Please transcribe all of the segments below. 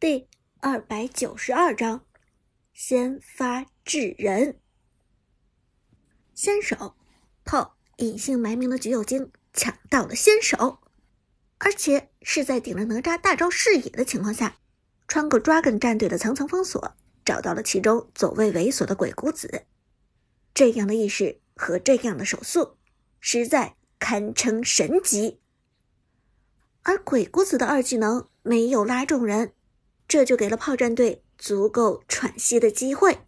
第二百九十二章，先发制人。先手，炮隐姓埋名的橘右京抢到了先手，而且是在顶着哪吒大招视野的情况下，穿过 Dragon 战队的层层封锁，找到了其中走位猥琐的鬼谷子。这样的意识和这样的手速，实在堪称神级。而鬼谷子的二技能没有拉中人。这就给了炮战队足够喘息的机会。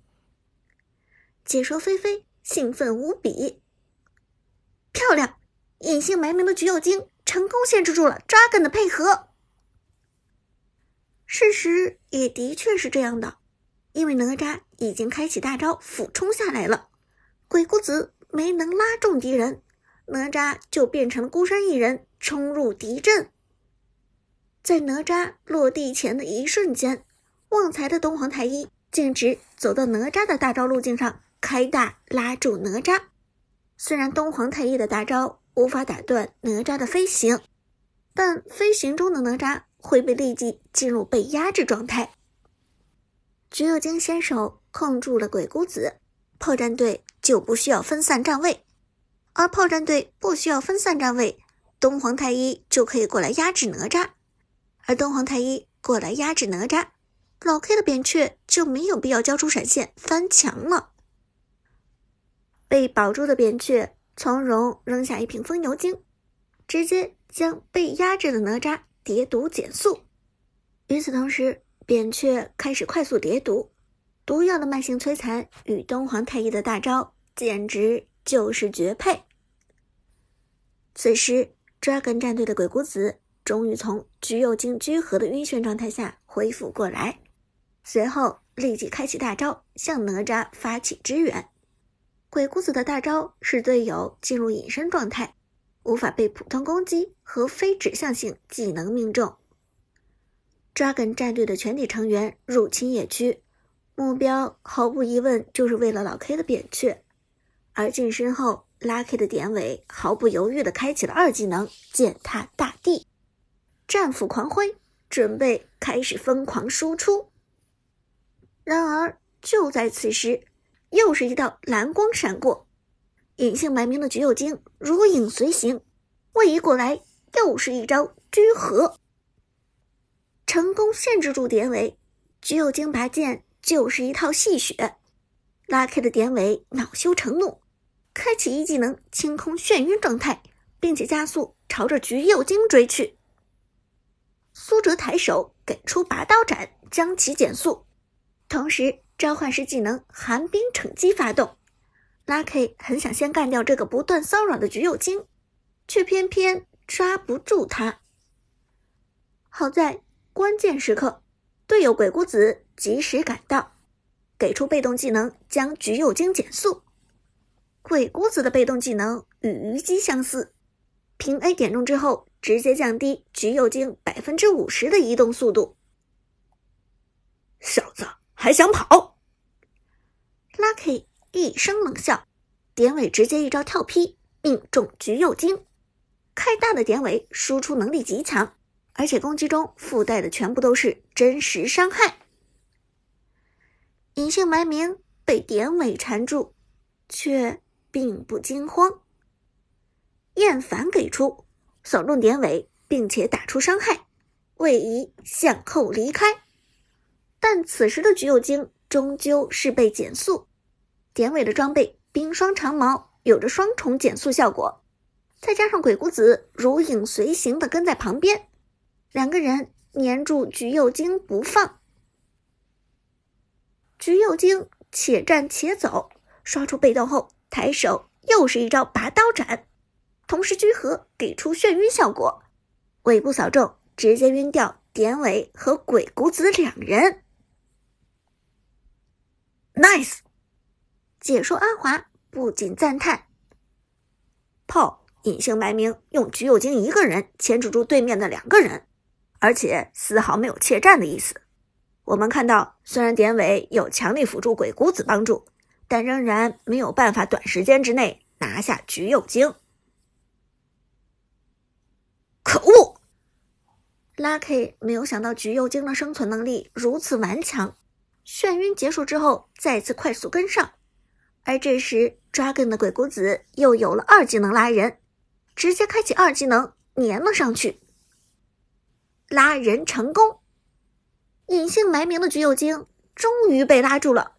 解说菲菲兴奋无比，漂亮！隐姓埋名的橘右京成功限制住了抓梗的配合。事实也的确是这样的，因为哪吒已经开启大招俯冲下来了，鬼谷子没能拉中敌人，哪吒就变成了孤身一人冲入敌阵。在哪吒落地前的一瞬间，旺财的东皇太一径直走到哪吒的大招路径上，开大拉住哪吒。虽然东皇太一的大招无法打断哪吒的飞行，但飞行中的哪吒会被立即进入被压制状态。橘右京先手控住了鬼谷子，炮战队就不需要分散站位，而炮战队不需要分散站位，东皇太一就可以过来压制哪吒。而东皇太一过来压制哪吒，老 K 的扁鹊就没有必要交出闪现翻墙了。被保住的扁鹊从容扔下一瓶风油精，直接将被压制的哪吒叠毒减速。与此同时，扁鹊开始快速叠毒，毒药的慢性摧残与东皇太一的大招简直就是绝配。此时，Dragon 战队的鬼谷子。终于从橘右京居合的晕眩状态下恢复过来，随后立即开启大招向哪吒发起支援。鬼谷子的大招使队友进入隐身状态，无法被普通攻击和非指向性技能命中。Dragon 战队的全体成员入侵野区，目标毫无疑问就是为了老 K 的扁鹊。而近身后，Lucky 的典韦毫不犹豫地开启了二技能践踏大地。战斧狂挥，准备开始疯狂输出。然而，就在此时，又是一道蓝光闪过，隐姓埋名的橘右京如影随形，位移过来，又是一招居合，成功限制住典韦。橘右京拔剑就是一套戏谑，拉开的典韦恼羞成怒，开启一技能清空眩晕状态，并且加速朝着橘右京追去。苏哲抬手给出拔刀斩，将其减速，同时召唤师技能寒冰惩击发动。Lucky 很想先干掉这个不断骚扰的橘右京，却偏偏抓不住他。好在关键时刻，队友鬼谷子及时赶到，给出被动技能将橘右京减速。鬼谷子的被动技能与虞姬相似，平 A 点中之后。直接降低橘右京百分之五十的移动速度。小子还想跑？Lucky 一声冷笑，典韦直接一招跳劈命中橘右京。开大的典韦输出能力极强，而且攻击中附带的全部都是真实伤害。隐姓埋名被典韦缠住，却并不惊慌。厌烦给出。扫中典韦，并且打出伤害，位移向后离开。但此时的橘右京终究是被减速，典韦的装备冰霜长矛有着双重减速效果，再加上鬼谷子如影随形的跟在旁边，两个人黏住橘右京不放。橘右京且战且走，刷出被动后抬手又是一招拔刀斩。同时聚合给出眩晕效果，尾部扫中，直接晕掉典韦和鬼谷子两人。Nice！解说阿华不仅赞叹：炮隐姓埋名，用橘右京一个人牵制住对面的两个人，而且丝毫没有怯战的意思。我们看到，虽然典韦有强力辅助鬼谷子帮助，但仍然没有办法短时间之内拿下橘右京。可恶！Lucky 没有想到橘右京的生存能力如此顽强，眩晕结束之后再次快速跟上。而这时，Dragon 的鬼谷子又有了二技能拉人，直接开启二技能粘了上去，拉人成功。隐姓埋名的橘右京终于被拉住了，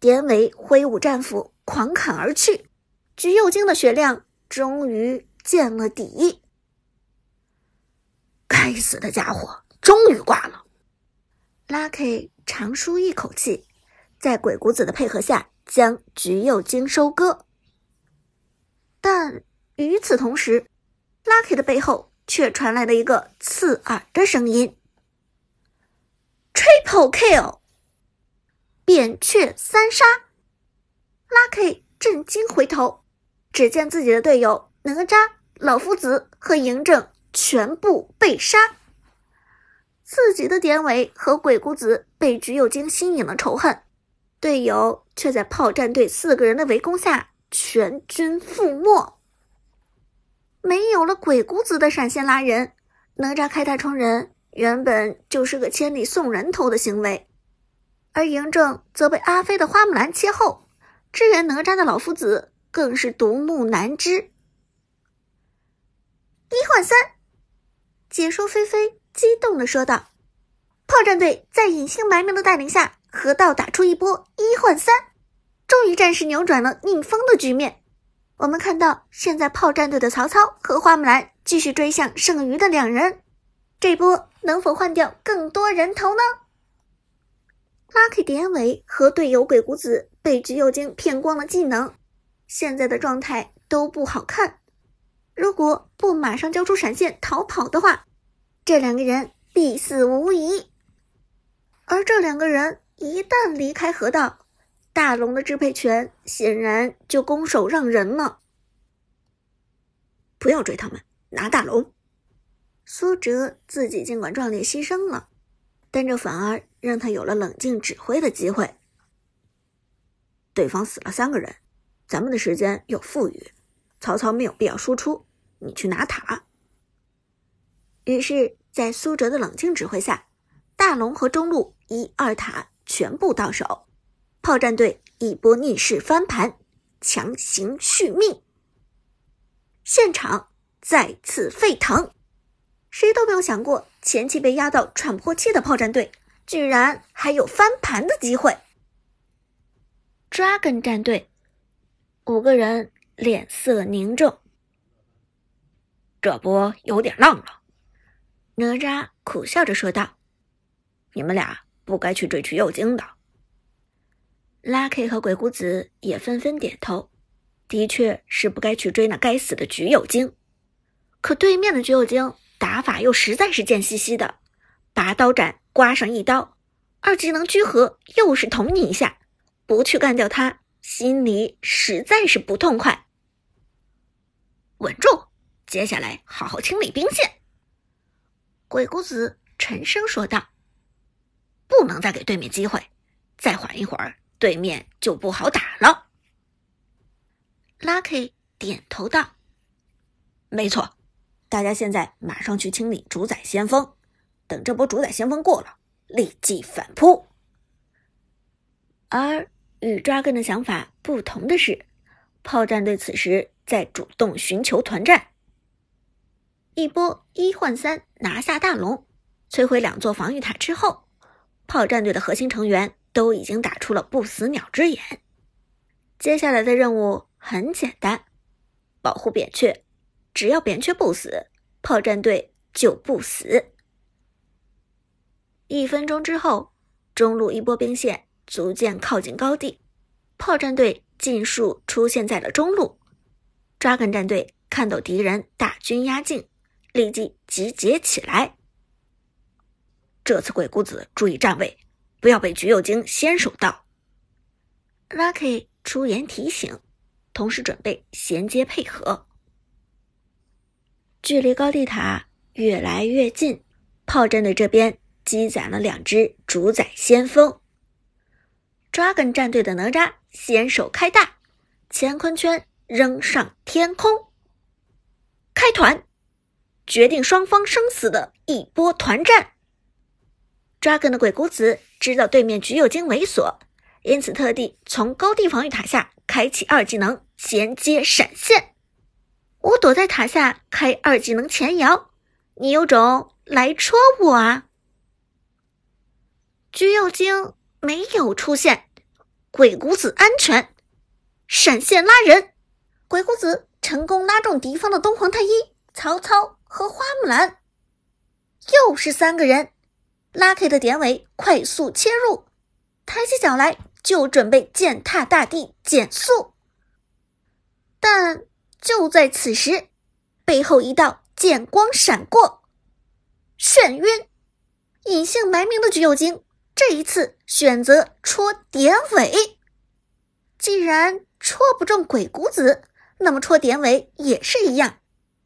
典韦挥舞战斧狂砍而去，橘右京的血量终于见了底。该死的家伙，终于挂了。Lucky 长舒一口气，在鬼谷子的配合下。将橘右京收割，但与此同时，Lucky 的背后却传来了一个刺耳的声音：“Triple kill，扁鹊三杀。”Lucky 震惊回头，只见自己的队友哪吒、老夫子和嬴政全部被杀，自己的典韦和鬼谷子被橘右京吸引了仇恨。队友却在炮战队四个人的围攻下全军覆没。没有了鬼谷子的闪现拉人，哪吒开大冲人原本就是个千里送人头的行为，而嬴政则被阿飞的花木兰切后，支援哪吒的老夫子更是独木难支。一换三，解说菲菲激动的说道：“炮战队在隐姓埋名的带领下。”河道打出一波一换三，终于暂时扭转了逆风的局面。我们看到，现在炮战队的曹操和花木兰继续追向剩余的两人，这波能否换掉更多人头呢？Lucky 典韦和队友鬼谷子被橘右京骗光了技能，现在的状态都不好看。如果不马上交出闪现逃跑的话，这两个人必死无疑。而这两个人。一旦离开河道，大龙的支配权显然就拱手让人了。不要追他们，拿大龙。苏哲自己尽管壮烈牺牲了，但这反而让他有了冷静指挥的机会。对方死了三个人，咱们的时间又富裕，曹操没有必要输出，你去拿塔。于是，在苏哲的冷静指挥下，大龙和中路一二塔。全部到手，炮战队一波逆势翻盘，强行续命，现场再次沸腾。谁都没有想过，前期被压到喘不过气的炮战队，居然还有翻盘的机会。Dragon 战队五个人脸色凝重，这波有点浪了。哪吒苦笑着说道：“你们俩。”不该去追橘右京的，Lucky 和鬼谷子也纷纷点头，的确是不该去追那该死的橘右京。可对面的橘右京打法又实在是贱兮兮的，拔刀斩刮上一刀，二技能聚合又是捅你一下，不去干掉他，心里实在是不痛快。稳住，接下来好好清理兵线。鬼谷子沉声说道。不能再给对面机会，再缓一会儿，对面就不好打了。Lucky 点头道：“没错，大家现在马上去清理主宰先锋，等这波主宰先锋过了，立即反扑。”而与抓根的想法不同的是，炮战队此时在主动寻求团战，一波一换三拿下大龙，摧毁两座防御塔之后。炮战队的核心成员都已经打出了不死鸟之眼，接下来的任务很简单，保护扁鹊。只要扁鹊不死，炮战队就不死。一分钟之后，中路一波兵线逐渐靠近高地，炮战队尽数出现在了中路。抓根战队看到敌人大军压境，立即集结起来。这次鬼谷子注意站位，不要被橘右京先手到。Lucky 出言提醒，同时准备衔接配合。距离高地塔越来越近，炮战队这边积攒了两只主宰先锋。Dragon 战队的哪吒先手开大，乾坤圈扔上天空，开团，决定双方生死的一波团战。Dragon 的鬼谷子知道对面橘右京猥琐，因此特地从高地防御塔下开启二技能衔接闪现。我躲在塔下开二技能前摇，你有种来戳我啊！橘右京没有出现，鬼谷子安全，闪现拉人，鬼谷子成功拉中敌方的东皇太一、曹操和花木兰，又是三个人。Lucky 的典韦快速切入，抬起脚来就准备践踏大地减速，但就在此时，背后一道剑光闪过，眩晕。隐姓埋名的橘右京这一次选择戳典韦，既然戳不中鬼谷子，那么戳典韦也是一样，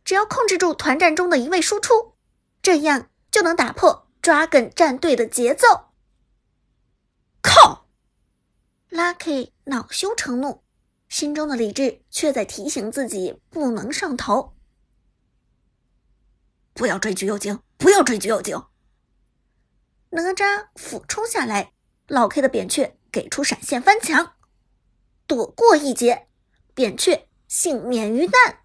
只要控制住团战中的一位输出，这样就能打破。Dragon 战队的节奏，靠！Lucky 恼羞成怒，心中的理智却在提醒自己不能上头。不要追橘右京，不要追橘右京！哪吒俯冲下来，老 K 的扁鹊给出闪现翻墙，躲过一劫，扁鹊幸免于难。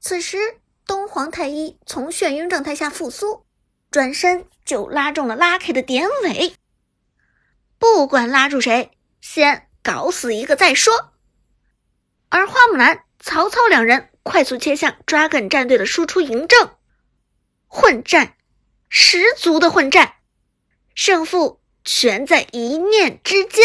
此时，东皇太一从眩晕状态下复苏。转身就拉中了 Lucky 的典韦，不管拉住谁，先搞死一个再说。而花木兰、曹操两人快速切向 Dragon 战队的输出嬴政，混战，十足的混战，胜负全在一念之间。